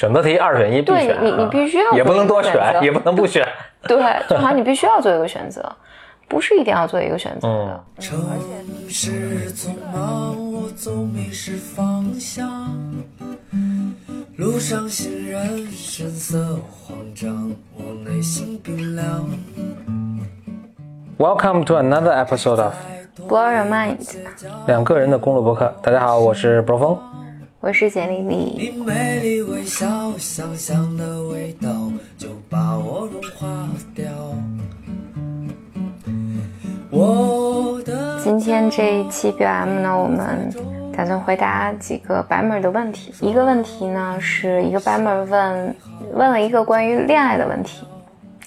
选择题二选一必对选，你你啊必须要也不能多选，也不能不选。对，就好像你必须要做一个选择，不是一定要做一个选择的。城市匆忙，我总迷失方向。路上行人神色慌张，我内心冰凉。Welcome to another episode of Blow your mind，两个人的公路博客。大家好，我是 Bro 峰。我是简丽丽。你美丽微笑，香香的味道就把我融化掉。我的今天这一期 BM 呢，我们打算回答几个白妹儿的问题。一个问题呢，是一个白妹儿问问了一个关于恋爱的问题。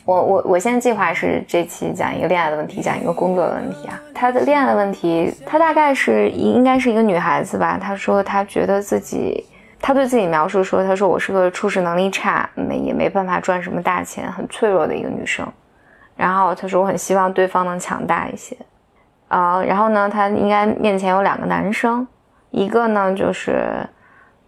我我我现在计划是这期讲一个恋爱的问题，讲一个工作的问题啊。她的恋爱的问题，她大概是应该是一个女孩子吧。她说她觉得自己，她对自己描述说，她说我是个处事能力差，没也没办法赚什么大钱，很脆弱的一个女生。然后她说我很希望对方能强大一些。啊、然后呢，他应该面前有两个男生，一个呢就是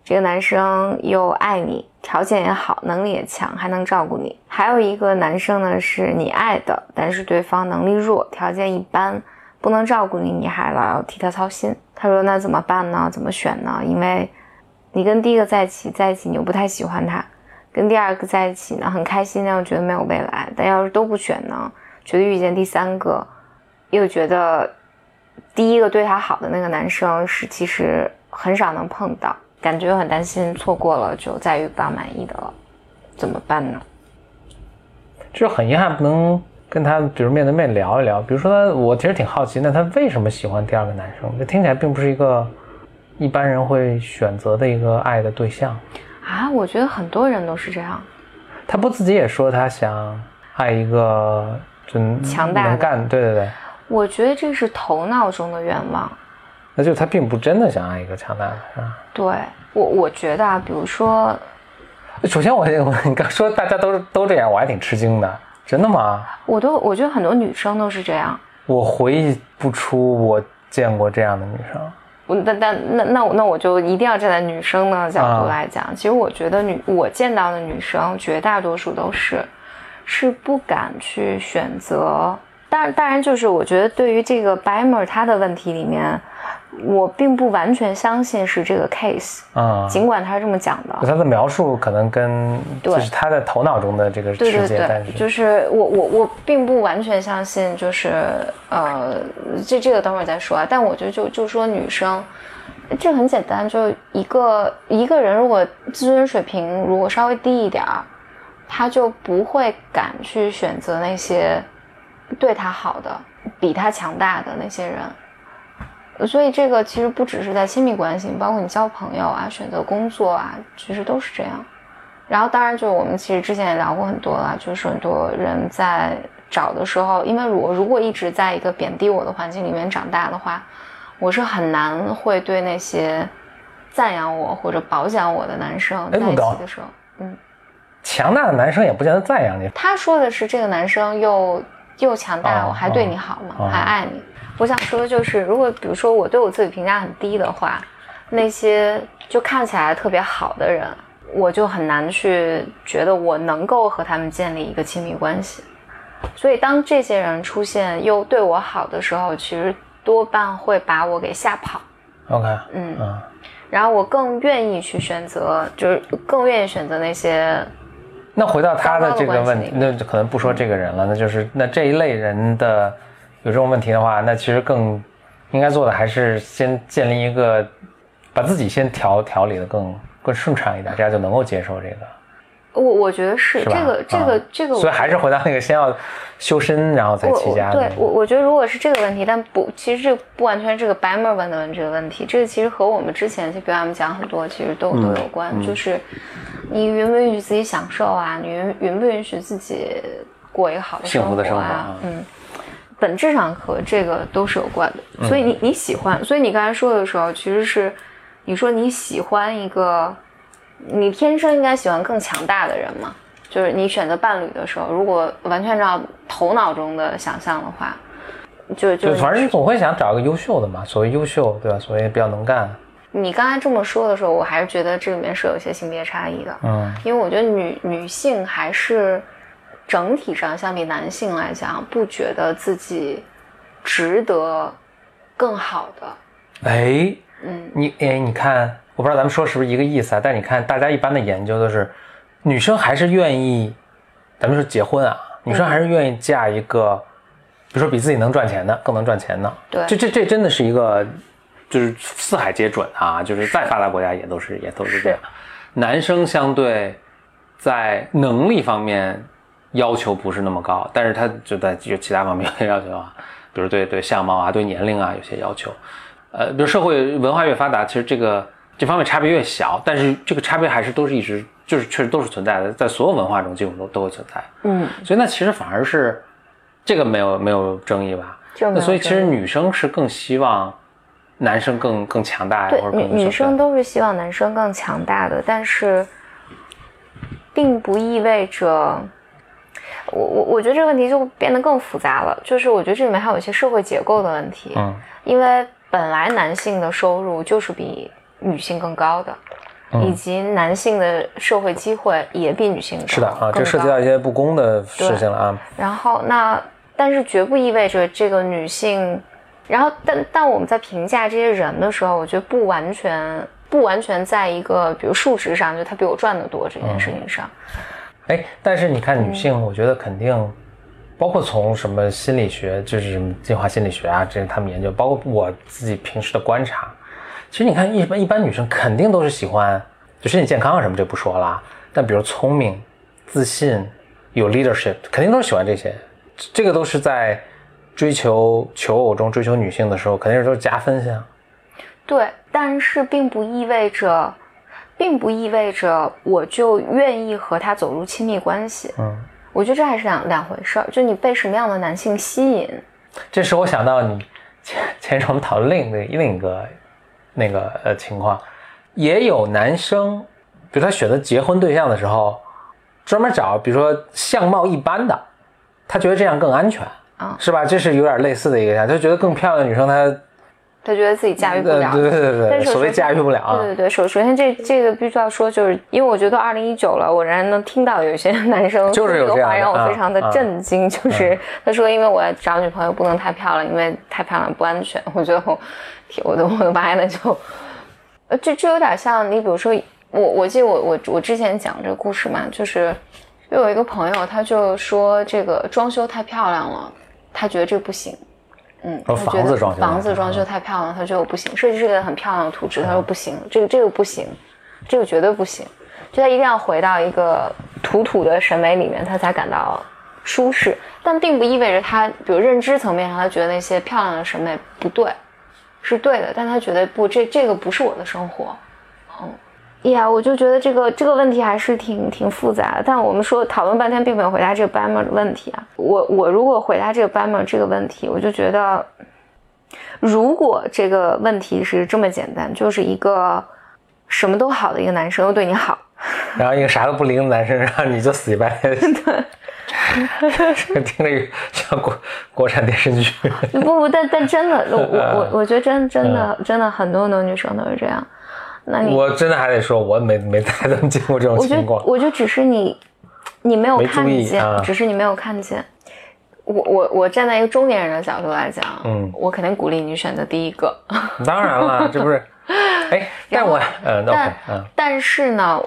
这个男生又爱你，条件也好，能力也强，还能照顾你；还有一个男生呢是你爱的，但是对方能力弱，条件一般，不能照顾你，你还老要替他操心。他说那怎么办呢？怎么选呢？因为你跟第一个在一起，在一起你又不太喜欢他，跟第二个在一起呢很开心，但又觉得没有未来。但要是都不选呢，觉得遇见第三个。又觉得第一个对他好的那个男生是其实很少能碰到，感觉又很担心错过了就再遇不到满意的了，怎么办呢？就是很遗憾不能跟他，比如面对面聊一聊。比如说他，我其实挺好奇，那他为什么喜欢第二个男生？这听起来并不是一个一般人会选择的一个爱的对象。啊，我觉得很多人都是这样。他不自己也说他想爱一个就强大能干，对对对，我觉得这是头脑中的愿望。那就他并不真的想要一个强大的，是吧？对我，我觉得啊，比如说，首先我，我你刚说大家都都这样，我还挺吃惊的。真的吗？我都我觉得很多女生都是这样。我回忆不出我见过这样的女生。我但但那那我那我就一定要站在女生的角度来讲，其实我觉得女我见到的女生绝大多数都是是不敢去选择。当然当然就是我觉得对于这个 Bimer 他的问题里面，我并不完全相信是这个 case，啊、尽管他是这么讲的。他的描述可能跟对就是他的头脑中的这个对对世界，但对，是就是我我我并不完全相信，就是呃，这这个等会儿再说啊。但我觉得就就说女生，这很简单，就一个一个人如果自尊水平如果稍微低一点儿，他就不会敢去选择那些对他好的、比他强大的那些人。所以这个其实不只是在亲密关系，包括你交朋友啊、选择工作啊，其实都是这样。然后当然就是我们其实之前也聊过很多了，就是很多人在找的时候，因为我如果一直在一个贬低我的环境里面长大的话，我是很难会对那些赞扬我或者褒奖我的男生在一起的时候，嗯，强大的男生也不见得赞扬你。他说的是这个男生又又强大，哦我还对你好吗？哦还爱你？我想说的就是，如果比如说我对我自己评价很低的话，那些就看起来特别好的人，我就很难去觉得我能够和他们建立一个亲密关系。所以当这些人出现又对我好的时候，其实多半会把我给吓跑。OK，嗯嗯，然后我更愿意去选择，就是更愿意选择那些那回到他的这个问题那可能不说这个人了，那就是那这一类人的有这种问题的话，那其实更应该做的还是先建立一个，把自己先调调理的更更顺畅一点，这样就能够接受这个，我我觉得是是？这个这个啊这个，所以还是回到那个先要修身，然后再齐家的。对我我觉得如果是这个问题，但不，其实这不完全是这个白妹问的问这个问题，这个其实和我们之前就比如我们讲很多，其实都、嗯都有关，就是你允不允许自己享受啊，你允允不允许自己过一个好的幸福的生活啊啊，嗯。本质上和这个都是有关的，嗯所以你你喜欢，所以你刚才说的时候，其实是你说你喜欢一个，你天生应该喜欢更强大的人嘛？就是你选择伴侣的时候，如果完全按照头脑中的想象的话，就就就反正你总会想找一个优秀的嘛，所谓优秀，对吧？所谓比较能干，你刚才这么说的时候，我还是觉得这里面是有一些性别差异的。嗯，因为我觉得女女性还是整体上相比男性来讲，不觉得自己值得更好的。哎，嗯，你哎，你看，我不知道咱们说是不是一个意思啊？但你看，大家一般的研究都是，女生还是愿意，咱们说结婚啊，女生还是愿意嫁一个，比如说比自己能赚钱的，更能赚钱的。对这这这真的是一个，就是四海皆准啊，就是再发达国家也都是也都是这样。男生相对在能力方面要求不是那么高，但是他就在就其他方面有些要求啊，比如对对相貌啊、对年龄啊有些要求。呃，比如社会文化越发达，其实这个这方面差别越小，但是这个差别还是都是一直就是确实都是存在的，在所有文化中几乎都都会存在。嗯，所以那其实反而是这个没有没有争议吧？那所以其实女生是更希望男生更更强大呀，或者更女女生都是希望男生更强大的，但是并不意味着。我我我觉得这个问题就变得更复杂了，就是我觉得这里面还有一些社会结构的问题，嗯因为本来男性的收入就是比女性更高的，嗯以及男性的社会机会也比女性高是的啊，这涉及到一些不公的事情了啊。然后那，但是绝不意味着这个女性，然后但但我们在评价这些人的时候，我觉得不完全不完全在一个比如数值上，就他比我赚的多这件事情上。哎，但是你看女嗯。性，我觉得肯定，包括从什么心理学，就是什么进化心理学啊，这是他们研究，包括我自己平时的观察，其实你看一般一般女生肯定都是喜欢，就身体健康啊什么这不说啦，但比如聪明、自信、有 leadership，肯定都是喜欢这些，这这个都是在追求求偶中追求女性的时候，肯定是都是加分项。对，但是并不意味着，并不意味着我就愿意和他走入亲密关系。嗯，我觉得这还是两两回事儿，就你被什么样的男性吸引。这使我想到你前前一阵我们讨论另一个另一个那个呃情况，也有男生，比如他选择结婚对象的时候，专门找比如说相貌一般的，他觉得这样更安全啊是吧？这是有点类似的一个样，他觉得更漂亮的女生他他觉得自己驾驭不了，对对对但是所谓驾驭不了啊对，对对，首首先这这个必须要说，就是因为我觉得二零一九了，我仍然能听到有些 男生就是有这个话，让我啊非常的啊震惊。就是他说，因为我要找女朋友不能太漂亮，因为太漂亮不安全。我觉得我，天我的我的妈呀，那就，呃，这这有点像你比如说我我记得我我我之前讲这个故事嘛，就是又有一个朋友，他就说这个装修太漂亮了，他觉得这不行。嗯，哦他觉得房子装修房子装修太漂亮，他觉得我不行。设计师给他很漂亮的图纸，他说不行，这个这个不行，这个绝对不行。就他一定要回到一个土土的审美里面，他才感到舒适。但并不意味着他，比如认知层面上，他觉得那些漂亮的审美不对，是对的，但他觉得不，这这个不是我的生活。嗯，呀，我就觉得这个这个问题还是挺挺复杂的。但我们说讨论半天，并没有回答这个 Bammer 的问题啊。我我如果回答这个 Bammer 这个问题，我就觉得，如果这个问题是这么简单，就是一个什么都好的一个男生又对你好，然后一个啥都不灵的男生，然后你就死乞白赖。这 听着像国国产电视剧。不不，但但真的，我我我 我觉得真真的真的很多很多女生都是这样。那你我真的还得说，我没没太怎么见过这种情况。我觉得只是你你没有看见，啊只是你没有看见。我我我站在一个中年人的角度来讲，嗯我肯定鼓励你选择第一个。当然了，这不是，哎，但我嗯，OK，但嗯但是呢，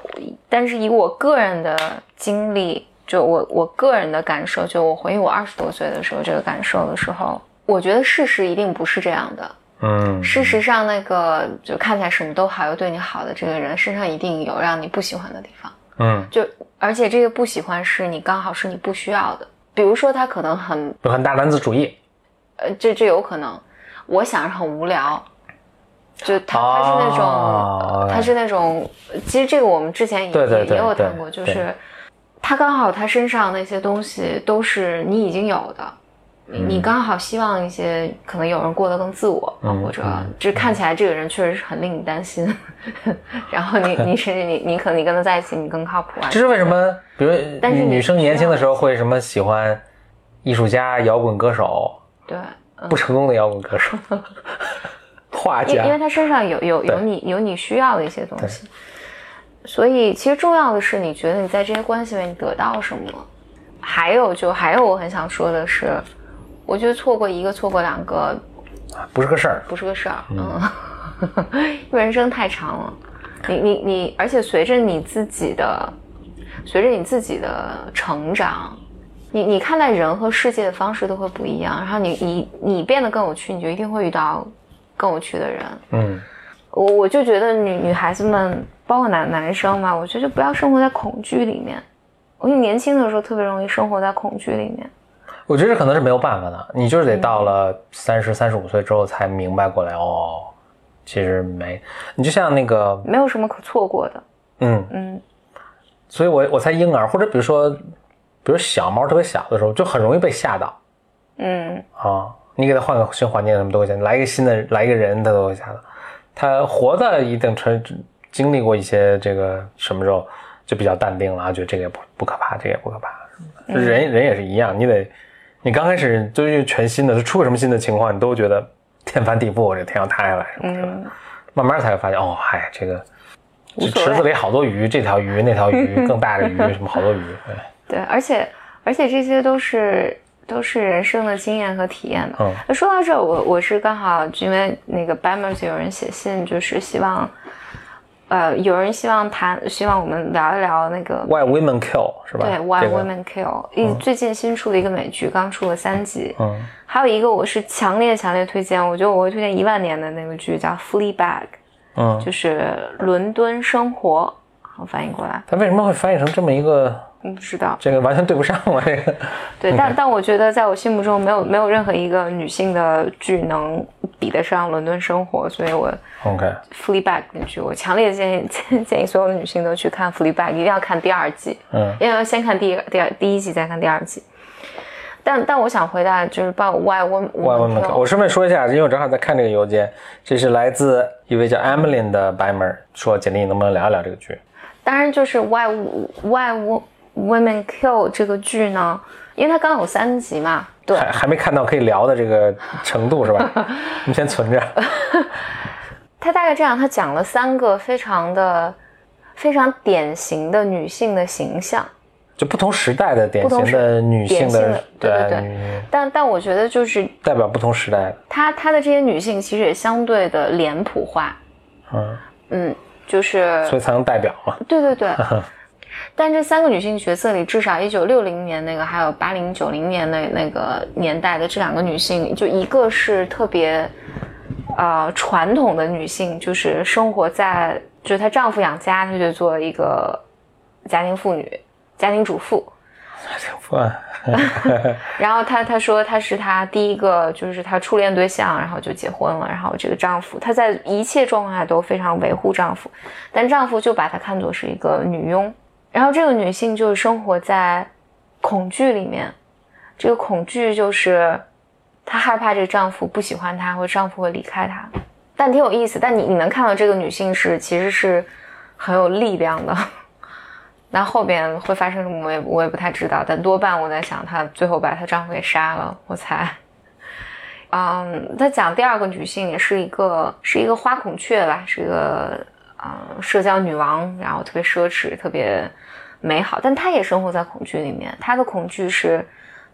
但是以我个人的经历，就我我个人的感受，就我回忆我二十多岁的时候这个感受的时候，我觉得事实一定不是这样的。嗯，事实上，那个就看起来什么都好又对你好的这个人身上一定有让你不喜欢的地方。嗯，就而且这个不喜欢是你刚好是你不需要的，比如说他可能很有很大男子主义。呃，这这有可能，我想是很无聊，就他他是那种、哦他是那种，其实这个我们之前也也有谈过，就是他刚好他身上那些东西都是你已经有的。你你刚好希望一些可能有人过得更自我，嗯或者就是看起来这个人确实是很令你担心，然后你 你甚至你你可能你跟他在一起你更靠谱啊这，是为什么？比如但是女生年轻的时候会什么喜欢艺术家、摇滚歌手，对，不成功的摇滚歌手，画家因为，他身上有有有你有你需要的一些东西，所以其实重要的是，你觉得你在这些关系里面你得到什么？还有就还有我很想说的是，我觉得错过一个错过两个不是个事儿。不是个事儿，嗯，因 为人生太长了，你你你，而且随着你自己的，随着你自己的成长，你你看待人和世界的方式都会不一样，然后你你你变得更有趣，你就一定会遇到更有趣的人。嗯，我我就觉得女女孩子们，包括男男生嘛，我觉得就不要生活在恐惧里面。我年轻的时候特别容易生活在恐惧里面。我觉得这可能是没有办法的，你就是得到了三十三十五岁之后才明白过来哦，其实没，你就像那个，没有什么可错过的。嗯，嗯，所以我我猜婴儿或者比如说，比如小猫特别小的时候，就很容易被吓到嗯，啊。你给它换个新环境，什么都会吓，来一个新的来一个人，它都会吓到。它活到一定程经历过一些这个什么时候，就比较淡定了啊，觉得这个也不不可怕，这个也不可怕。人人也是一样，你得你刚开始就是全新的，就出个什么新的情况，你都觉得天翻地覆，这天要塌下来什么什么的。慢慢才会发现，哦，嗨，这个池子里好多鱼，这条鱼那条鱼更大的鱼，什么好多鱼，对，对，而且而且这些都是都是人生的经验和体验嘛。嗯那说到这，我我是刚好因为那个 Bamers 有人写信，就是希望，呃，有人希望谈，希望我们聊一聊那个 Why Women Kill 是吧？对 Why 这个。Women Kill，一、最近新出的一个美剧，刚出了三集。嗯，还有一个我是强烈强烈推荐，我觉得我会推荐一万年的那个剧叫《Fleabag》，嗯，就是伦敦生活，好翻译过来，它为什么会翻译成这么一个？我不知道。这个完全对不上了，这个。对，但 但我觉得在我心目中没有没有任何一个女性的剧能比得上《伦敦生活》，所以我 OK，Fleabag 那剧，我强烈建议 建议所有的女性都去看 Fleabag，一定要看第二季，嗯因为要先看第一第二第一季，再看第二季。但但我想回答就是报 Why Women Why Women 我顺便说一下，因为我正好在看这个邮件，这是来自一位叫 Emily 的白门说，简历你能不能聊一聊这个剧？当然就是 Why Why Wo- Women Kill 这个剧呢，因为它刚有三集嘛，对，还还没看到可以聊的这个程度是吧？我们先存着。它大概这样，它讲了三个非常的非常典型的女性的形象。就不同时代的典型的女性的对对对但但我觉得就是代表不同时代的，她她的这些女性其实也相对的脸谱化，嗯，嗯，就是所以才能代表嘛。对对对。但这三个女性角色里，至少一九六零年那个，还有八零九零年那那个年代的这两个女性，就一个是特别，呃，传统的女性，就是生活在，就是她丈夫养家，她就做一个家庭妇女、家庭主妇。然后她她说她是她第一个就是她初恋对象，然后就结婚了。然后这个丈夫她在一切状况下都非常维护丈夫，但丈夫就把她看作是一个女佣。然后这个女性就是生活在恐惧里面，这个恐惧就是她害怕这个丈夫不喜欢她，或者丈夫会离开她。但挺有意思，但你你能看到这个女性是其实是很有力量的。那后边会发生什么，我也我也不太知道，但多半我在想，她最后把她丈夫给杀了，我猜。嗯，她讲第二个女性也是一个是一个花孔雀吧，是一个嗯社交女王，然后特别奢侈，特别美好，但她也生活在恐惧里面。她的恐惧是，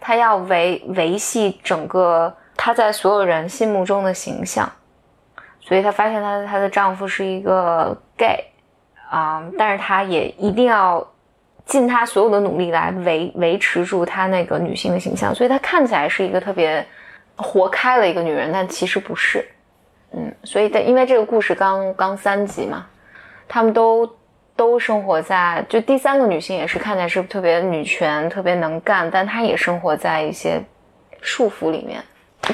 她要维维系整个她在所有人心目中的形象，所以她发现她她的丈夫是一个 gay。啊、但是她也一定要尽她所有的努力来维维持住她那个女性的形象，所以她看起来是一个特别活开了一个女人，但其实不是。嗯，所以的因为这个故事刚刚三集嘛，他们都都生活在就第三个女性也是看起来是特别女权、特别能干，但她也生活在一些束缚里面。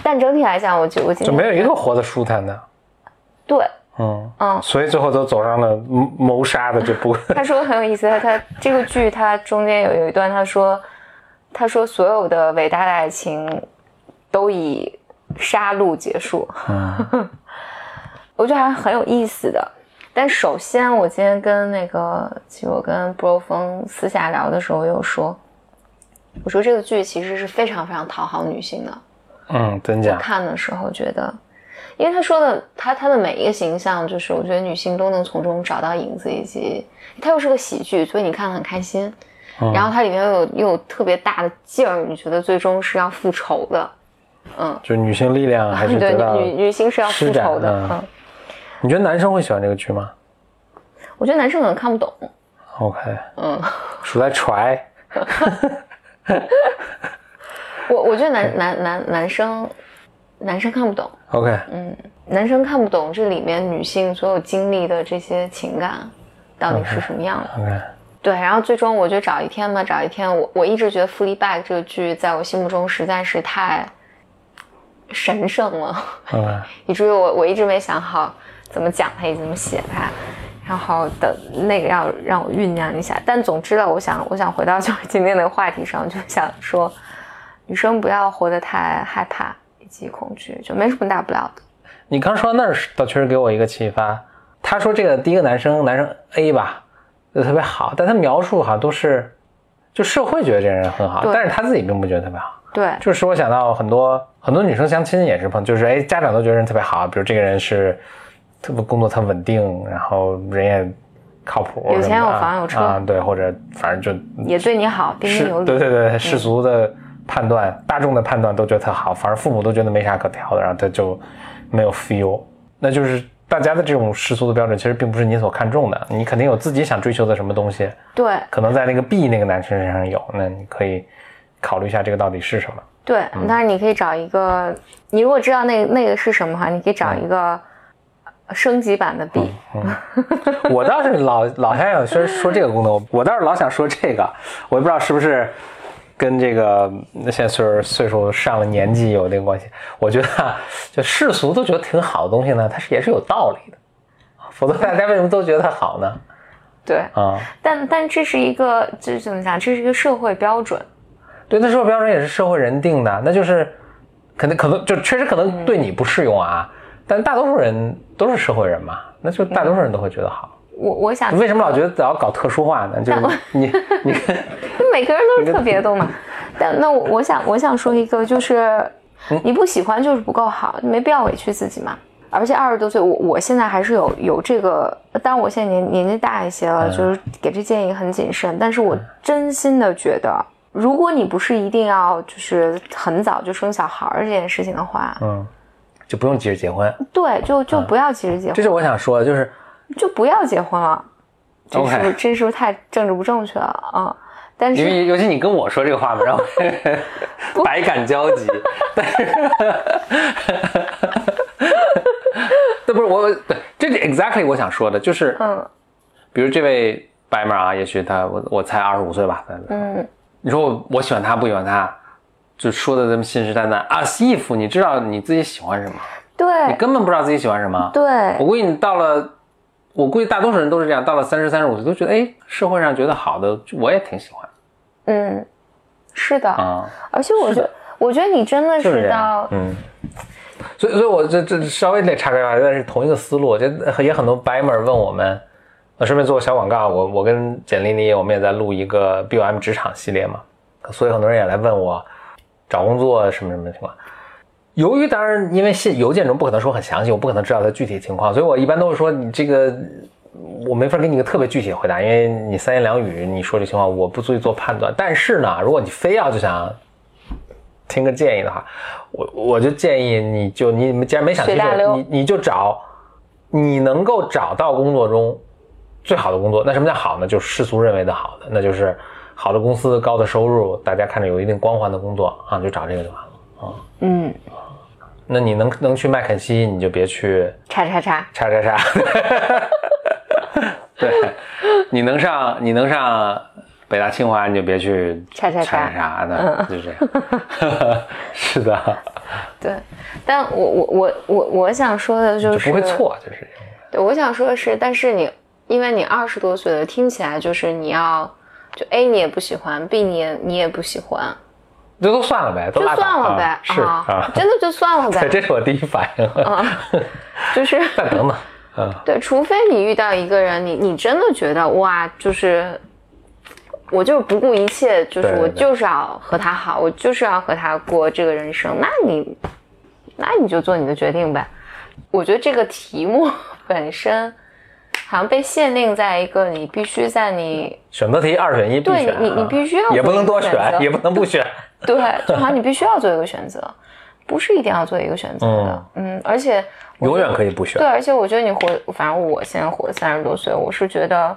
但整体来讲，我觉我今就没有一个活得舒坦的，对，嗯嗯，所以最后都走上了谋谋杀的这步。他说很有意思，他他这个剧他中间有有一段他说，他说所有的伟大的爱情都以杀戮结束，我觉得还很有意思的。但首先，我今天跟那个，其实我跟布洛峰私下聊的时候，我有说，我说这个剧其实是非常非常讨好女性的。嗯，真假？看的时候觉得，因为他说的他他的每一个形象，就是我觉得女性都能从中找到影子，以及他又是个喜剧，所以你看得很开心。嗯然后它里面又有又有特别大的劲儿，你觉得最终是要复仇的。嗯，就是女性力量还是 对女女性是要复仇的。嗯嗯，你觉得男生会喜欢这个剧吗我觉得男生可能看不懂。？OK，嗯，数来 try，我我觉得男男男男生男生看不懂。OK，嗯男生看不懂这里面女性所有经历的这些情感到底是什么样的。OK，对，然后最终我觉得找一天嘛，找一天，我我一直觉得《Fleabag》这个剧在我心目中实在是太神圣了 以至于我我一直没想好怎么讲它，也怎么写它。然后等那个要让我酝酿一下，但总之呢，我想我想回到就是今天的话题上，就想说，女生不要活得太害怕以及恐惧，就没什么大不了的。你刚说那儿倒确实给我一个启发。他说这个第一个男生，男生 A 吧，就特别好，但他描述好像都是，就社会觉得这个人很好，但是他自己并不觉得特别好。对，就是使我想到很多很多女生相亲也是碰，就是哎，家长都觉得人特别好，比如这个人是特别工作特稳定，然后人也靠谱，有钱有房有车啊，对，或者反正就也对你好，彬彬是有，礼。对对对，世俗的判断、大众的判断都觉得特好，反而父母都觉得没啥可挑的，然后他就没有 feel。那就是大家的这种世俗的标准，其实并不是你所看重的，你肯定有自己想追求的什么东西，对可能在那个 B 那个男生身上有，那你可以考虑一下这个到底是什么。对，嗯但是你可以找一个，你如果知道那个那个是什么的话，你可以找一个呃升级版的 B。我倒是老老想想说说这个功能，我倒是老想说这个，我也不知道是不是跟这个现在岁数岁数上了年纪有这个关系。我觉得啊就世俗都觉得挺好的东西呢，它是也是有道理的，否则大家为什么都觉得它好呢？对，啊、但但这是一个，这怎么讲？这是一个社会标准。对，那社会标准也是社会人定的，那就是可能可能就确实可能对你不适用啊，但大多数人都是社会人嘛，那就大多数人都会觉得好。我我想，为什么老觉得老搞特殊化呢？就是你 你跟每个人都是特别的嘛？但那我我想我想说一个，就是嗯你不喜欢就是不够好，没必要委屈自己嘛。而且二十多岁，我我现在还是有有这个，当然我现在年年纪大一些了，嗯就是给这建议很谨慎。但是我真心的觉得，如果你不是一定要就是很早就生小孩儿这件事情的话，嗯，就不用急着结婚。对，就就不要急着结婚，这是我想说的，就是就不要结婚了。这是不是 OK 这是不是太政治不正确了啊？但因是为尤其你跟我说这个话嘛，然后百感交集。但是，这不是我，对，这是 exactly 我想说的，就是，嗯比如这位白马啊，也许他我我才二十五岁吧，嗯，你说我我喜欢他不喜欢他，就说的这么信誓旦旦啊，if 你知道你自己喜欢什么，对你对根本不知道自己喜欢什么，对我估计你到了，我估计大多数人都是这样，到了三十三十五岁都觉得，哎，社会上觉得好的，我也挺喜欢嗯，是的，啊，而且我觉得，我觉得你真的是到，嗯。所以，所以我这这稍微得岔开话题，但是同一个思路，这也很多白门问我们，呃，顺便做个小广告，我我跟简丽丽我们也在录一个 BOM 职场系列嘛，所以很多人也来问我找工作什么什么情况。由于当然，因为信邮件中不可能说很详细，我不可能知道它具体情况，所以我一般都是说你这个我没法给你一个特别具体的回答，因为你三言两语你说这情况，我不足以做判断。但是呢，如果你非要就想听个建议的话，我我就建议你就你既然没想去这个，随大溜你你就找你能够找到工作中最好的工作。那什么叫好呢？就是世俗认为的好的，那就是好的公司、高的收入，大家看着有一定光环的工作啊，就找这个就完了啊。嗯，那你能能去麦肯锡，你就别去叉叉叉，叉叉叉。对，你能上你能上北大清华，你就别去叉叉叉叉叉的，就这样。是的，对。但我我我我我想说的就，就是不会错，就是对，我想说的是，但是你因为你二十多岁了，听起来就是你要就 A 你也不喜欢，B 你也你也不喜欢，这都算了呗，都就算了呗啊是啊，真的就算了 呗，，这是我第一反应。啊，就是再等等，嗯，对，除非你遇到一个人，你你真的觉得哇，就是我就是不顾一切，就是我就是要和他好，我就是要和他过这个人生，那你那你就做你的决定呗。我觉得这个题目 本身好像被限定在一个你必须在你选择题二选一必对选啊，你你必须要也不能多选，也不能不选。对，就好像你必须要做一个选择，不是一定要做一个选择的。嗯而且永远可以不选对，。而且我觉得你活，反正我现在活三十多岁，我是觉得，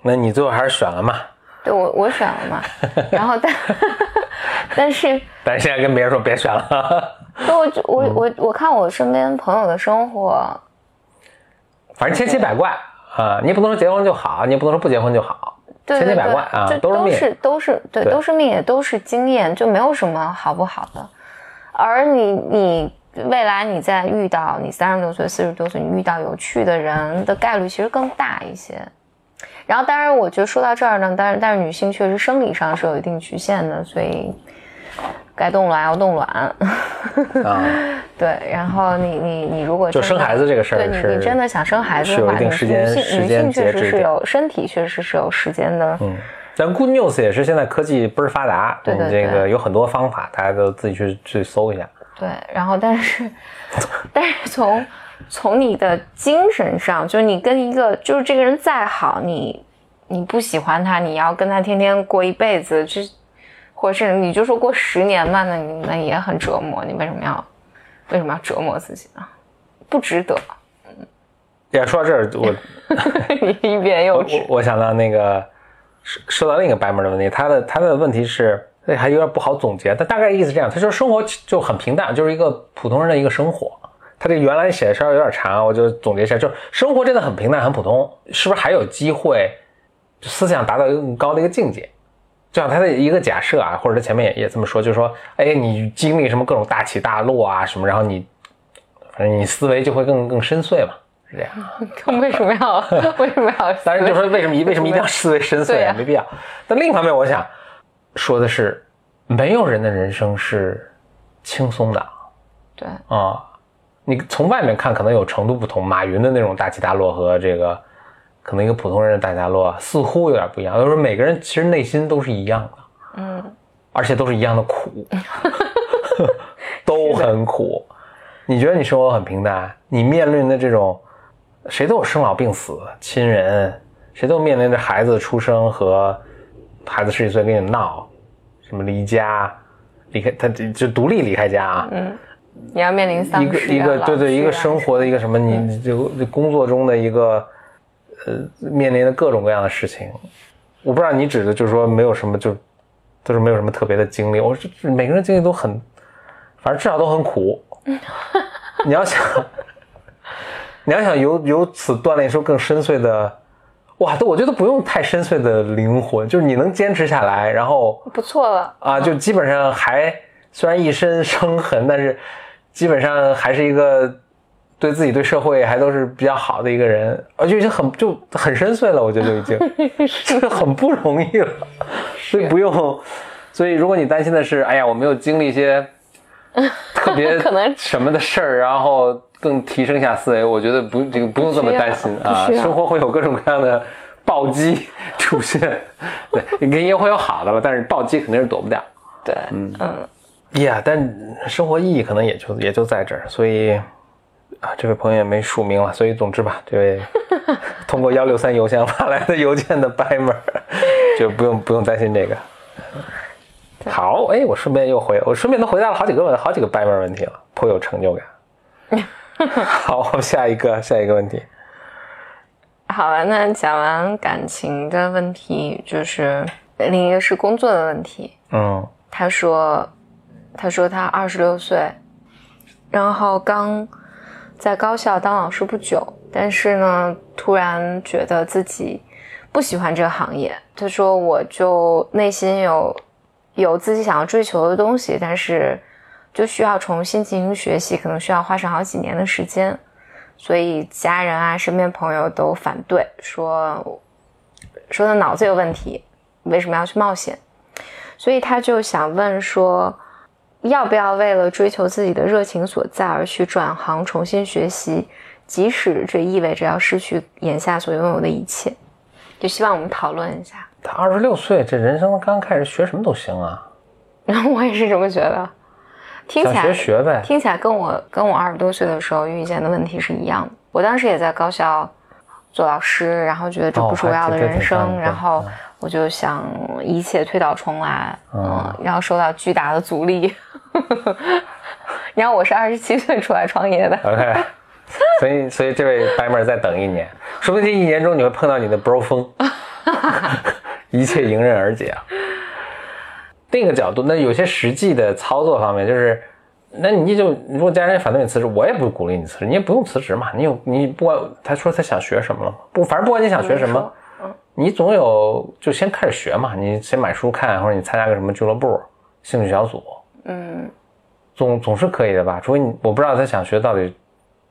那你最后还是选了嘛？对我我选了嘛，然后但 但是，但是现在跟别人说别选了，就我我我我看我身边朋友的生活，反正千奇百怪啊！你也不能说结婚就好，你也不能说不结婚就好，对对千奇百怪啊都都是命。是都是对，对都是命，也都是经验，就没有什么好不好的。而你你未来你在遇到你三十多岁、四十多岁，你遇到有趣的人的概率其实更大一些。然后，当然，我觉得说到这儿呢，但是但是女性确实生理上是有一定局限的，所以该冻卵要冻卵。啊，对，然后你你你如果就生孩子这个事儿对你你真的想生孩子的话，有一定时间女性女时间性确实是有身体确实是有时间的。嗯。但 Good News 也是现在科技倍儿发达，对对你这个有很多方法，大家都自己去去搜一下。对，然后但是，但是从从你的精神上，就是你跟一个就是这个人再好，你你不喜欢他，你要跟他天天过一辈子，这或者是你就说过十年吧，那你那也很折磨。你为什么要为什么要折磨自己呢？不值得。也，说到这儿，我 你一边又我。我想到那个说说到另一个白门的问题，他的他的问题是这还有点不好总结，但大概意思这样，他说生活就很平淡，就是一个普通人的一个生活。他这原来写的稍微有点长，我就总结一下，就是生活真的很平淡很普通，是不是还有机会思想达到一个更高的一个境界？就像他的一个假设啊，或者他前面也也这么说，就是说，哎，你经历什么各种大起大落啊什么，然后你反正你思维就会更更深邃嘛，是这样。为什么要为什么要？当然就说为什么为什么一定要思维深邃啊？啊没必要。但另一方面，我想说的是，没有人的人生是轻松的对啊。你从外面看可能有程度不同，马云的那种大起大落和这个可能一个普通人的大起大落似乎有点不一样。就是每个人其实内心都是一样的，嗯，而且都是一样的苦，都很苦。你觉得你生活很平淡，你面临的这种，谁都有生老病死、亲人，谁都面临着孩子出生和孩子十几岁跟你闹，什么离家，离开他就独立离开家啊，嗯你要面临丧一个失啊一个对对一个生活的一个什么，你就工作中的一个呃面临的各种各样的事情，我不知道你指的就是说没有什么就都是没有什么特别的经历，我说这每个人经历都很，反正至少都很苦。你要想，你要想由由此锻炼出更深邃的，哇，都我觉得不用太深邃的灵魂，就是你能坚持下来，然后不错了。啊，就基本上还虽然一身伤痕，但是基本上还是一个对自己对社会还都是比较好的一个人，而且已经很就很深邃了，我觉得就已经 是很不容易了，所以不用。所以如果你担心的是，哎呀，我没有经历一些特别 可能什么的事儿，然后更提升一下思维，我觉得不这个不用这么担心啊，生活会有各种各样的 暴击出现，对，肯定也会有好的吧，但是暴击肯定是躲不掉。对，嗯呀但生活意义可能也就也就在这儿，所以啊，这位朋友也没署名了，所以总之吧，这位 通过幺六三邮箱发来的邮件的白门儿，就不用不用担心这个。好，哎，我顺便又回，我顺便都回答了好几个问，好几个白门问题了，颇有成就感。好，下一个下一个问题，好了，那讲完感情的问题，就是另一个是工作的问题。嗯他说，他说他二十六岁，然后刚在高校当老师不久，但是呢，突然觉得自己不喜欢这个行业。他说，我就内心有有自己想要追求的东西，但是就需要重新进行学习，可能需要花上好几年的时间。所以家人啊，身边朋友都反对，说说他脑子有问题，为什么要去冒险？所以他就想问说，要不要为了追求自己的热情所在而去转行重新学习，即使这意味着要失去眼下所拥有的一切？就希望我们讨论一下。他二十六岁，这人生刚开始学什么都行啊。我也是这么觉得，听起来想学学呗。听起来跟我跟我二十多岁的时候遇见的问题是一样的。我当时也在高校做老师，然后觉得这不是我要的人生，然后我就想一切推倒重来，嗯，然后受到巨大的阻力。然后我是二十七岁出来创业的，OK，所以所以这位白妹儿再等一年，说不定一年中你会碰到你的 bro 风，一切迎刃而解啊。另一个角度，那有些实际的操作方面，就是，那你就如果家人反对你辞职，我也不鼓励你辞职，你也不用辞职嘛。你有你不管他说他想学什么了吗？不，反正不管你想学什么，你总有就先开始学嘛。你先买书看，或者你参加个什么俱乐部、兴趣小组，嗯，总总是可以的吧？除非你我不知道他想学到底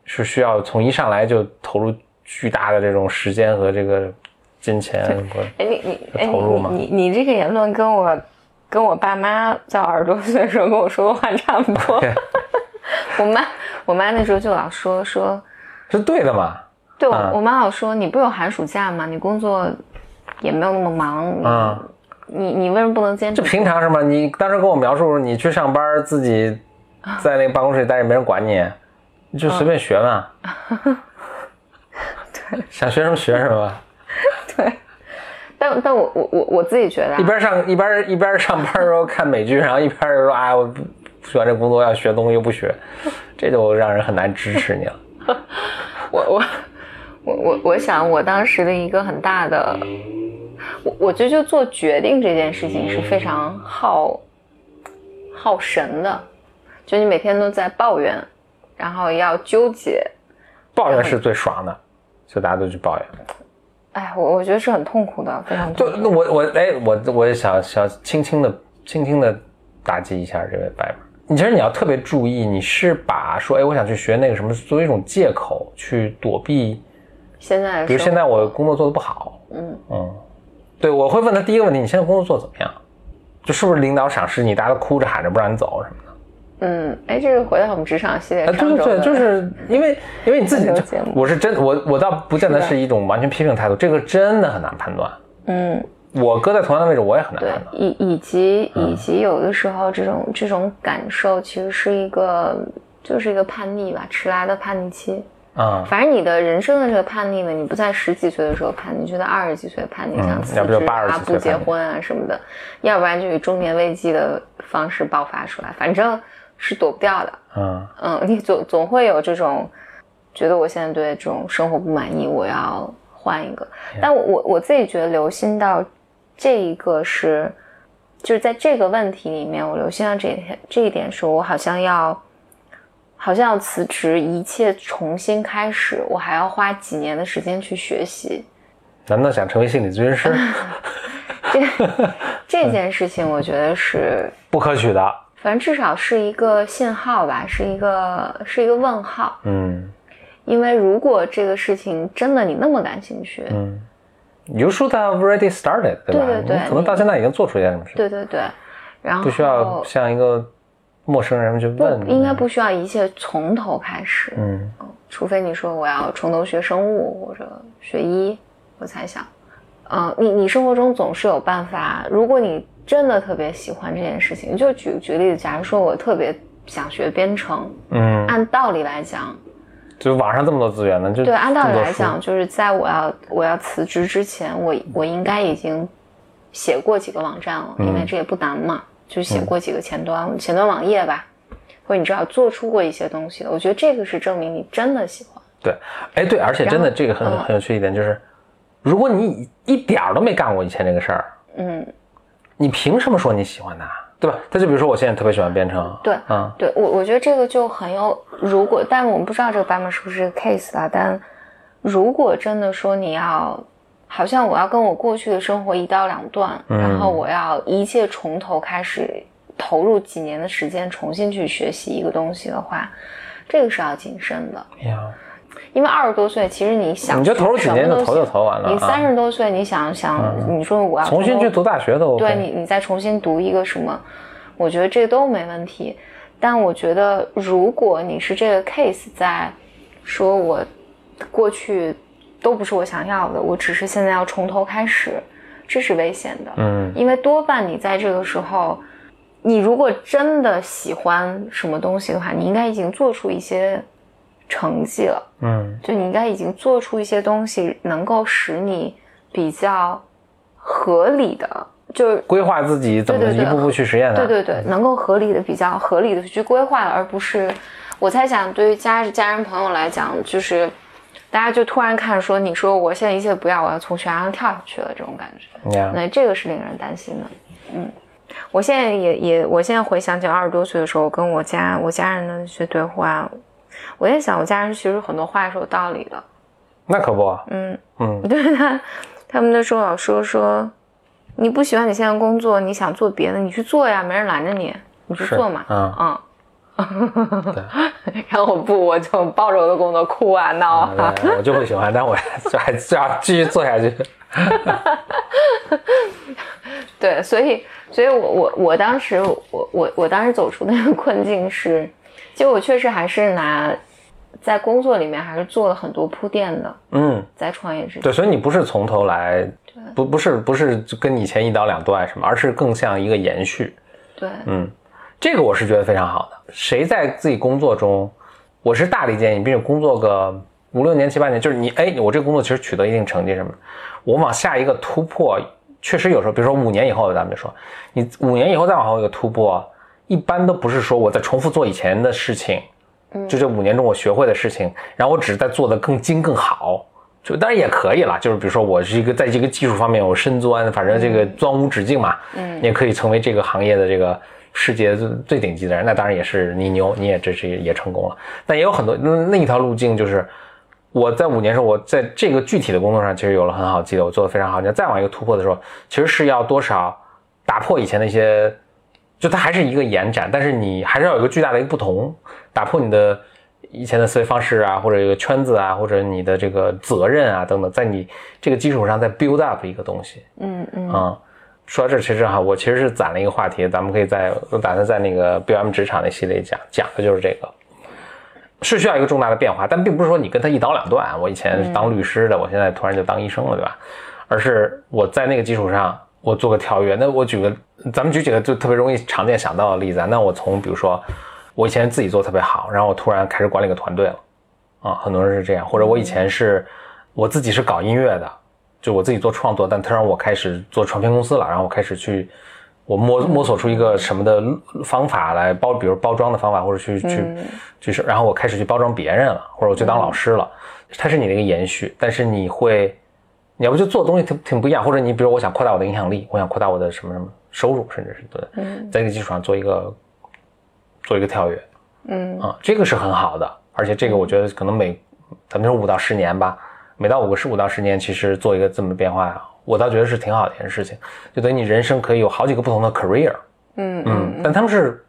是需要从一上来就投入巨大的这种时间和这个金钱和哎你你哎投入吗你你你这个言论跟我跟我爸妈在二十多岁的时候跟我说的话差不多。我妈我妈那时候就老说说，是对的嘛？对我妈老说你不有寒暑假吗？你工作也没有那么忙，嗯，你你为什么不能坚持这？平常是吗？你当时跟我描述你去上班，自己在那个办公室里待着，没人管你，你就随便学嘛。对，想学什么学什么，对，但但我我我我自己觉得、啊一，边上一边一边上班的时候看美剧，然后一边就说哎我不不喜欢这工作，要学东西又不学，这就让人很难支持你了。我我我我我想我当时的一个很大的，我我觉得就做决定这件事情是非常耗耗神的，就你每天都在抱怨，然后要纠结，抱怨是最爽的，所以大家都去抱怨。哎，我我觉得是很痛苦的，非常就痛苦。那我我哎我我也想想轻轻的轻轻的打击一下这位白妹。你其实你要特别注意，你是把说哎我想去学那个什么作为一种借口去躲避，现在比如现在我工作做的不好，嗯嗯，对我会问他第一个问题，你现在工作做怎么样？就是不是领导赏识你，大家都哭着喊着不让你走什么的？嗯，哎，这个回到我们职场系列啊，对对对，就是因为因为你自己就上周节目我是真我我倒不见得是一种完全批评态度，这个真的很难判断。嗯。我搁在同样的位置，我也很难对判，断。以以及嗯以及有的时候这种这种感受其实是一个就是一个叛逆吧，迟来的叛逆期。啊、反正你的人生的这个叛逆呢，你不在十几岁的时候叛逆，就在二十几岁叛逆，想辞职80啊、不结婚啊什么的，要不然就以中年危机的方式爆发出来，反正是躲不掉的。嗯嗯，你总总会有这种觉得我现在对这种生活不满意，我要换一个。但我我我自己觉得留心到这一个是，就是在这个问题里面，我留心到这这一点是我好像要好像要辞职，一切重新开始，我还要花几年的时间去学习。难道想成为心理咨询师？这这件事情，我觉得是。不可取的。反正至少是一个信号吧，是一个是一个问号。嗯因为如果这个事情真的你那么感兴趣，嗯，You should have already started，对吧？对对对你可能到现在已经做出一件什么事，对对对，然后不需要像一个陌生人去问。不应该不需要一切从头开始，嗯。除非你说我要从头学生物或者学医，我才想，嗯、你你生活中总是有办法。如果你真的特别喜欢这件事情，就举举例子，假如说我特别想学编程，嗯，按道理来讲，就网上这么多资源呢，就对，按道理来讲，就是在我要我要辞职之前，我我应该已经写过几个网站了，因为这也不难嘛，就写过几个前端、前端网页吧，或者你至少做出过一些东西的。我觉得这个是证明你真的喜欢。对，哎对，而且真的这个很嗯很有趣一点就是，如果你一点儿都没干过以前这个事儿，嗯，你凭什么说你喜欢它？对吧？他就比如说我现在特别喜欢编程，对嗯对我我觉得这个就很有，如果但我们不知道这个版本是不是 case 啊，但如果真的说你要，好像我要跟我过去的生活一刀两断，嗯。然后我要一切从头开始，投入几年的时间重新去学习一个东西的话，这个是要谨慎的，因为二十多岁其实你想你就投入几年都就投就投完了啊。你三十多岁你想想，你说我要重新去读大学都 OK 对你，你再重新读一个什么，我觉得这都没问题。但我觉得，如果你是这个 case，在说我过去都不是我想要的，我只是现在要从头开始，这是危险的。嗯因为多半你在这个时候，你如果真的喜欢什么东西的话，你应该已经做出一些成绩了。嗯就你应该已经做出一些东西，能够使你比较合理的，就是规划自己怎么一步步去实验的。对对对，能够合理的比较合理的去规划，而不是我猜想对于家家人朋友来讲，就是大家就突然看说你说我现在一切不要，我要从悬崖上跳下去了这种感觉，呀，那这个是令人担心的。嗯，我现在也也，我现在回想起二十多岁的时候，我跟我家我家人的那些对话，我在想我家人其实很多话是有道理的。那可不，嗯，嗯 对他，他们那时候老说说，你不喜欢你现在工作，你想做别的，你去做呀，没人拦着你，你去做嘛。嗯嗯。对然后我不，我就抱着我的工作哭啊闹我就不喜欢，但我就还是要继续做下去。对，所以，所以我我我当时我我我当时走出那个困境是，其实我确实还是拿在工作里面还是做了很多铺垫的，嗯，在创业之前。对，所以你不是从头来，不不是不是跟以前一刀两断什么，而是更像一个延续。对，嗯，这个我是觉得非常好的。谁在自己工作中，我是大力建议，并且工作个五六年、七八年，就是你，哎，我这个工作其实取得一定成绩什么的，我往下一个突破，确实有时候，比如说五年以后，咱们就说，你五年以后再往后一个突破，一般都不是说我在重复做以前的事情，就这五年中我学会的事情，然后我只是在做的更精更好。就当然也可以了，就是比如说我是一个在这个技术方面我深钻，反正这个钻无止境嘛，嗯，你也可以成为这个行业的这个世界最最顶级的人，那当然也是你牛，你也这是也成功了。但也有很多那那一条路径就是我在五年时候，我在这个具体的工作上其实有了很好的积累，我做的非常好。你要再往一个突破的时候，其实是要多少打破以前的一些，就它还是一个延展，但是你还是要有一个巨大的一个不同，打破你的以前的思维方式啊，或者一个圈子啊，或者你的这个责任啊等等，在你这个基础上再 build up 一个东西。嗯嗯嗯，说到这，其实哈，我其实是攒了一个话题，咱们可以在我打算在那个 BM 职场那系列讲，讲的就是这个，是需要一个重大的变化，但并不是说你跟他一刀两断。我以前是当律师的，我现在突然就当医生了，对吧？而是我在那个基础上，我做个跳跃。那我举个，咱们举几个就特别容易常见想到的例子啊。那我从比如说，我以前自己做特别好，然后我突然开始管理个团队了，啊，很多人是这样，或者我以前是我自己是搞音乐的。就我自己做创作，但他让我开始做唱片公司了，然后我开始去，我摸摸索出一个什么的方法来包，比如包装的方法，或者去去去是，然后我开始去包装别人了，或者我去当老师了，它是你的一个延续，但是你会，你要不就做东西挺挺不一样，或者你比如我想扩大我的影响力，我想扩大我的什么什么收入，甚至是对，在这个基础上做一个做一个跳跃，嗯。啊，这个是很好的，而且这个我觉得可能每咱们说五到十年吧。每到五个十五到十年，其实做一个这么变化，我倒觉得是挺好的一件事情，就等于你人生可以有好几个不同的 career，嗯嗯，但他们是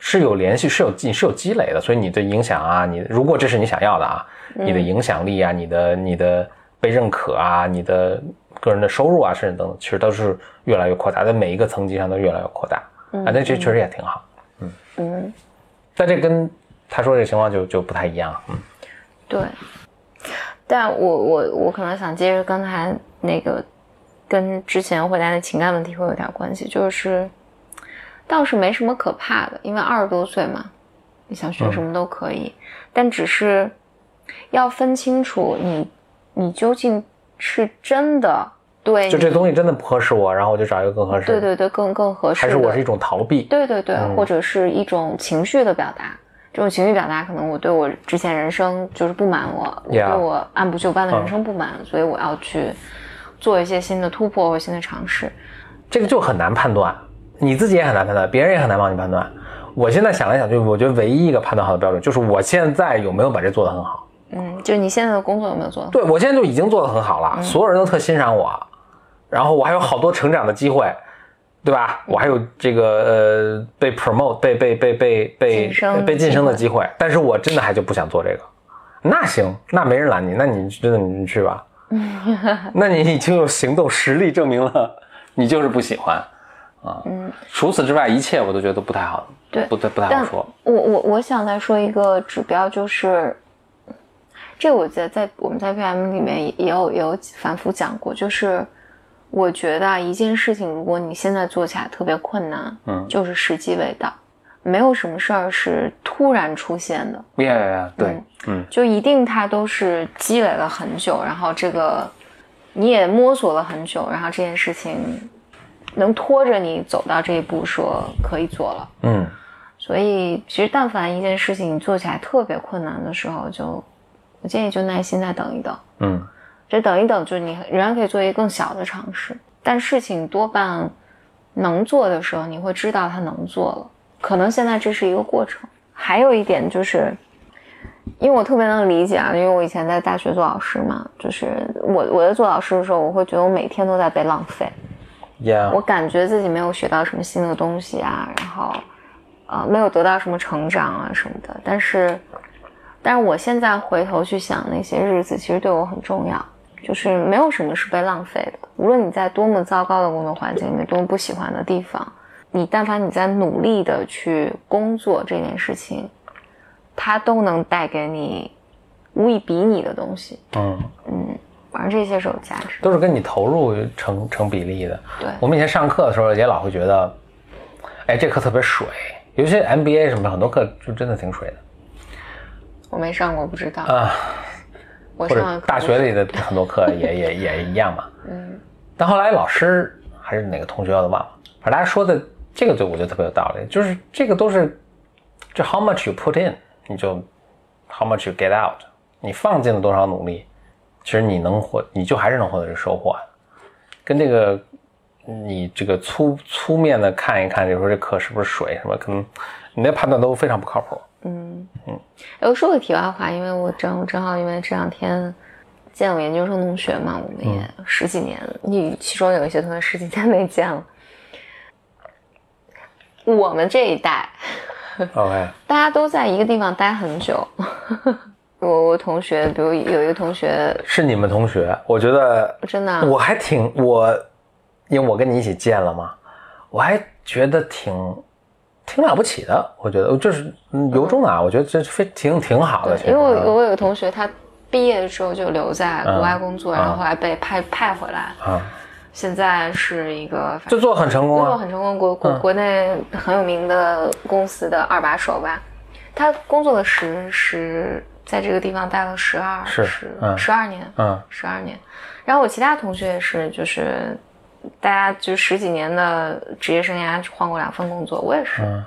是有联系，是有积是有积累的，所以你的影响啊，你如果这是你想要的啊，你的影响力啊，你的你的被认可啊，你的个人的收入啊，甚至等等，其实都是越来越扩大，在每一个层级上都越来越扩大，啊，那这确实也挺好，嗯。嗯，但这跟他说这个情况就就不太一样，嗯，对。但我我我可能想接着刚才那个，跟之前回答的情感问题会有点关系，就是倒是没什么可怕的，因为二十多岁嘛，你想学什么都可以，但只是要分清楚你你究竟是真的对，就这东西真的不合适我，然后我就找一个更合适，对对对，更更合适，还是我是一种逃避，对对对，嗯。或者是一种情绪的表达。这种情绪表达，可能我对我之前人生就是不满我，我对我按部就班的人生不满，所以我要去做一些新的突破或新的尝试。这个就很难判断，你自己也很难判断，别人也很难帮你判断。我现在想来想去，我觉得唯一一个判断好的标准就是我现在有没有把这做得很好。嗯，就是你现在的工作有没有做到？对我现在就已经做得很好了，所有人都特欣赏我，然后我还有好多成长的机会，对吧？我还有这个呃被 promote 被被被被被被晋升的机会，但是我真的还就不想做这个。那行，那没人拦你，那你真的你去吧。那你已经有行动实力证明了你就是不喜欢啊。嗯，除此之外，一切我都觉得都不太好，对不太不太好说。我我我想再说一个指标，就是这个我在在我们在 PM 里面也也有也有反复讲过，就是我觉得啊，一件事情如果你现在做起来特别困难，嗯就是时机未到，没有什么事儿是突然出现的，呀呀呀，对，嗯就一定它都是积累了很久，然后这个你也摸索了很久，然后这件事情能拖着你走到这一步，说可以做了。嗯所以其实但凡一件事情你做起来特别困难的时候，就我建议就耐心再等一等。嗯这等一等，就是你仍然可以做一个更小的尝试，但事情多半能做的时候，你会知道它能做了。可能现在这是一个过程。还有一点就是，因为我特别能理解啊，因为我以前在大学做老师嘛，就是我我在做老师的时候，我会觉得我每天都在被浪费，呀我感觉自己没有学到什么新的东西啊，然后呃没有得到什么成长啊什么的。但是，但是我现在回头去想那些日子，其实对我很重要。就是没有什么是被浪费的，无论你在多么糟糕的工作环境里面，多么不喜欢的地方，你但凡你在努力的去工作这件事情，它都能带给你无以比拟的东西。嗯，反正这些是有价值。都是跟你投入成成比例的。对我们以前上课的时候也老会觉得，哎，这课特别水，尤其 MBA 什么的，很多课就真的挺水的我没上过，不知道。啊。或者大学里的很多课也也也一样嘛。嗯。但后来老师还是哪个同学我都忘了，反正大家说的这个就我觉得特别有道理，就是这个都是就 how much you put in，你就 how much you get out，你放进了多少努力，其实你能获，你就还是能获得这个收获。跟这个你这个粗粗面的看一看，就说这课是不是水什么，可能你那判断都非常不靠谱。哎，我说个题外话，因为我正正好因为这两天见我研究生同学嘛，我们也十几年，你其中有一些同学十几年没见了。我们这一代，OK，大家都在一个地方待很久。我我同学，比如有一个同学，是你们同学，我觉得真的啊我还挺我，因为我跟你一起见了嘛，我还觉得挺挺了不起的。我觉得就是嗯由衷的啊，我觉得这非挺挺好的。因为我我有个同学，他毕业的时候就留在国外工作，嗯然后后来被派派回来，啊，现在是一个就做很成功工作啊。很成功，国国嗯国内很有名的公司的二把手吧。他工作了十十，在这个地方待了十二是十嗯十二年，嗯十二年。然后我其他同学也是，就是大家就十几年的职业生涯换过两份工作，我也是嗯，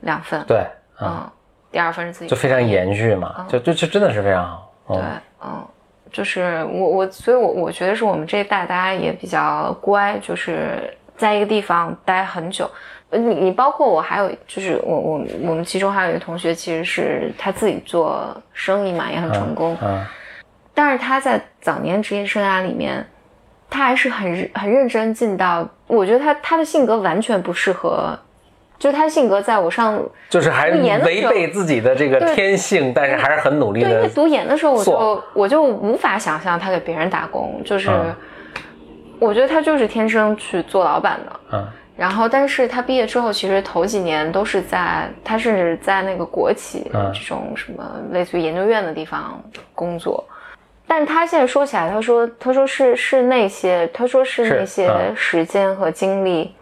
两份，对，嗯，第二份是自己就非常延续嘛，就就就真的是非常好。嗯。对，嗯，就是我我，所以我我觉得是我们这一代大家也比较乖，就是在一个地方待很久。呃你你包括我，还有就是我我我们其中还有一个同学，其实是他自己做生意嘛，也很成功，嗯。但是他在早年职业生涯里面，他还是很认很认真进到，我觉得他他的性格完全不适合，就是他的性格在我上就是还违背自己的这个天性，但是还是很努力对，因为。读研的时候，我就我就无法想象他给别人打工，就是、嗯我觉得他就是天生去做老板的。嗯然后，但是他毕业之后，其实头几年都是在他甚至在那个国企、嗯这种什么类似于研究院的地方工作。但是他现在说起来，他说他说是是那些他说是是那些嗯时间和精力，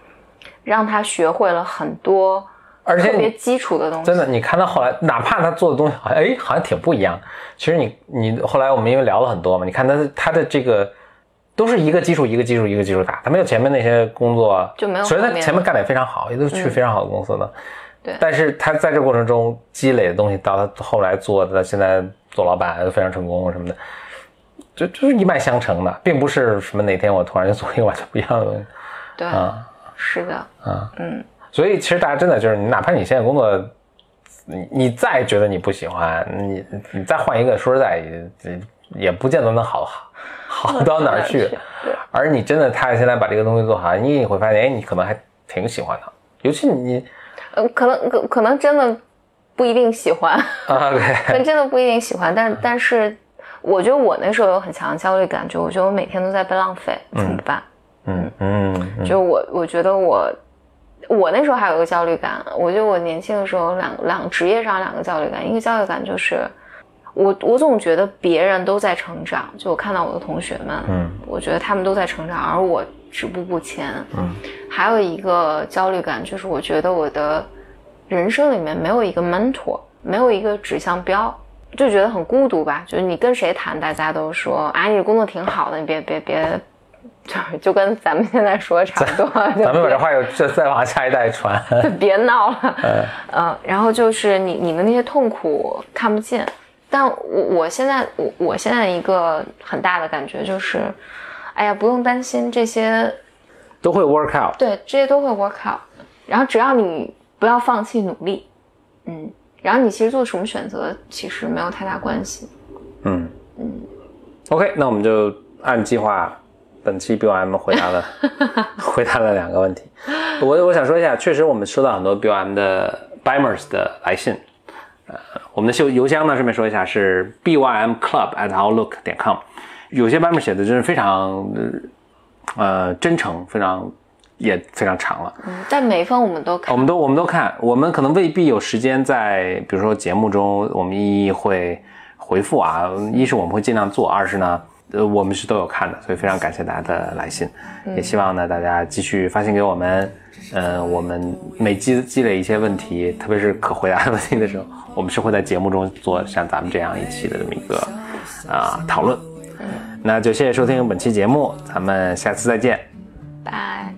让他学会了很多而且特别基础的东西。真的，你看他后来，哪怕他做的东西好像哎，好像挺不一样。其实你你后来我们因为聊了很多嘛，你看他他的这个都是一个基础一个基础一个基础打，他没有前面那些工作就没有所以他前面干的也非常好，也都是去嗯非常好的公司的。对但是他在这过程中积累的东西，到他后来做的，现在做老板非常成功什么的，就就是一脉相承的，并不是什么哪天我突然就做一个完全不一样的 对，啊是的，啊。嗯。所以其实大家真的就是，你哪怕你现在工作，你你再觉得你不喜欢，你你再换一个，说实在也也不见得能好好好 到哪儿去。而你真的踏实现在把这个东西做好，你也会发现，哎，你可能还挺喜欢的。尤其你呃，可能可 可能真的不一定喜欢，啊能真的不一定喜欢，但但是我觉得我那时候有很强的焦虑感，就我觉得我每天都在被浪费，怎么办？嗯嗯嗯就我我觉得我我那时候还有一个焦虑感，我觉得我年轻的时候有两两职业上两个焦虑感，一个焦虑感就是我我总觉得别人都在成长，就我看到我的同学们，嗯我觉得他们都在成长，而我止步不前。嗯，还有一个焦虑感就是，我觉得我的人生里面没有一个 mentor，没有一个指向标，就觉得很孤独吧。就是你跟谁谈，大家都说啊，你工作挺好的，你别别别，就 就跟咱们现在说的差不多。咱们把这话又再再往下一代传。别闹了。嗯，然后就是你你的那些痛苦看不见。但我我现在我我现在一个很大的感觉就是，哎呀，不用担心这些，都会 work out。对，这些都会 work out。然后只要你不要放弃努力，嗯，然后你其实做什么选择其实没有太大关系。嗯嗯。OK，那我们就按计划，本期 BOM 回答了 回答了两个问题。我我想说一下，确实我们收到很多 BOM 的 Bimers 的来信。呃，我们的邮邮箱呢，顺便说一下是 BYM Club at Outlook 点 com。有些版本写的真是非常呃真诚，非常也非常长了。嗯，但每一封我们都看，我们都我们都看。我们可能未必有时间在，比如说节目中，我们一一会回复啊。一是我们会尽量做，二是呢，呃，我们是都有看的，所以非常感谢大家的来信，也希望呢大家继续发信给我们。呃，我们每积积累一些问题，特别是可回答的问题的时候。我们是会在节目中做像咱们这样一期的这么一个啊讨论，那就谢谢收听本期节目，咱们下次再见，拜。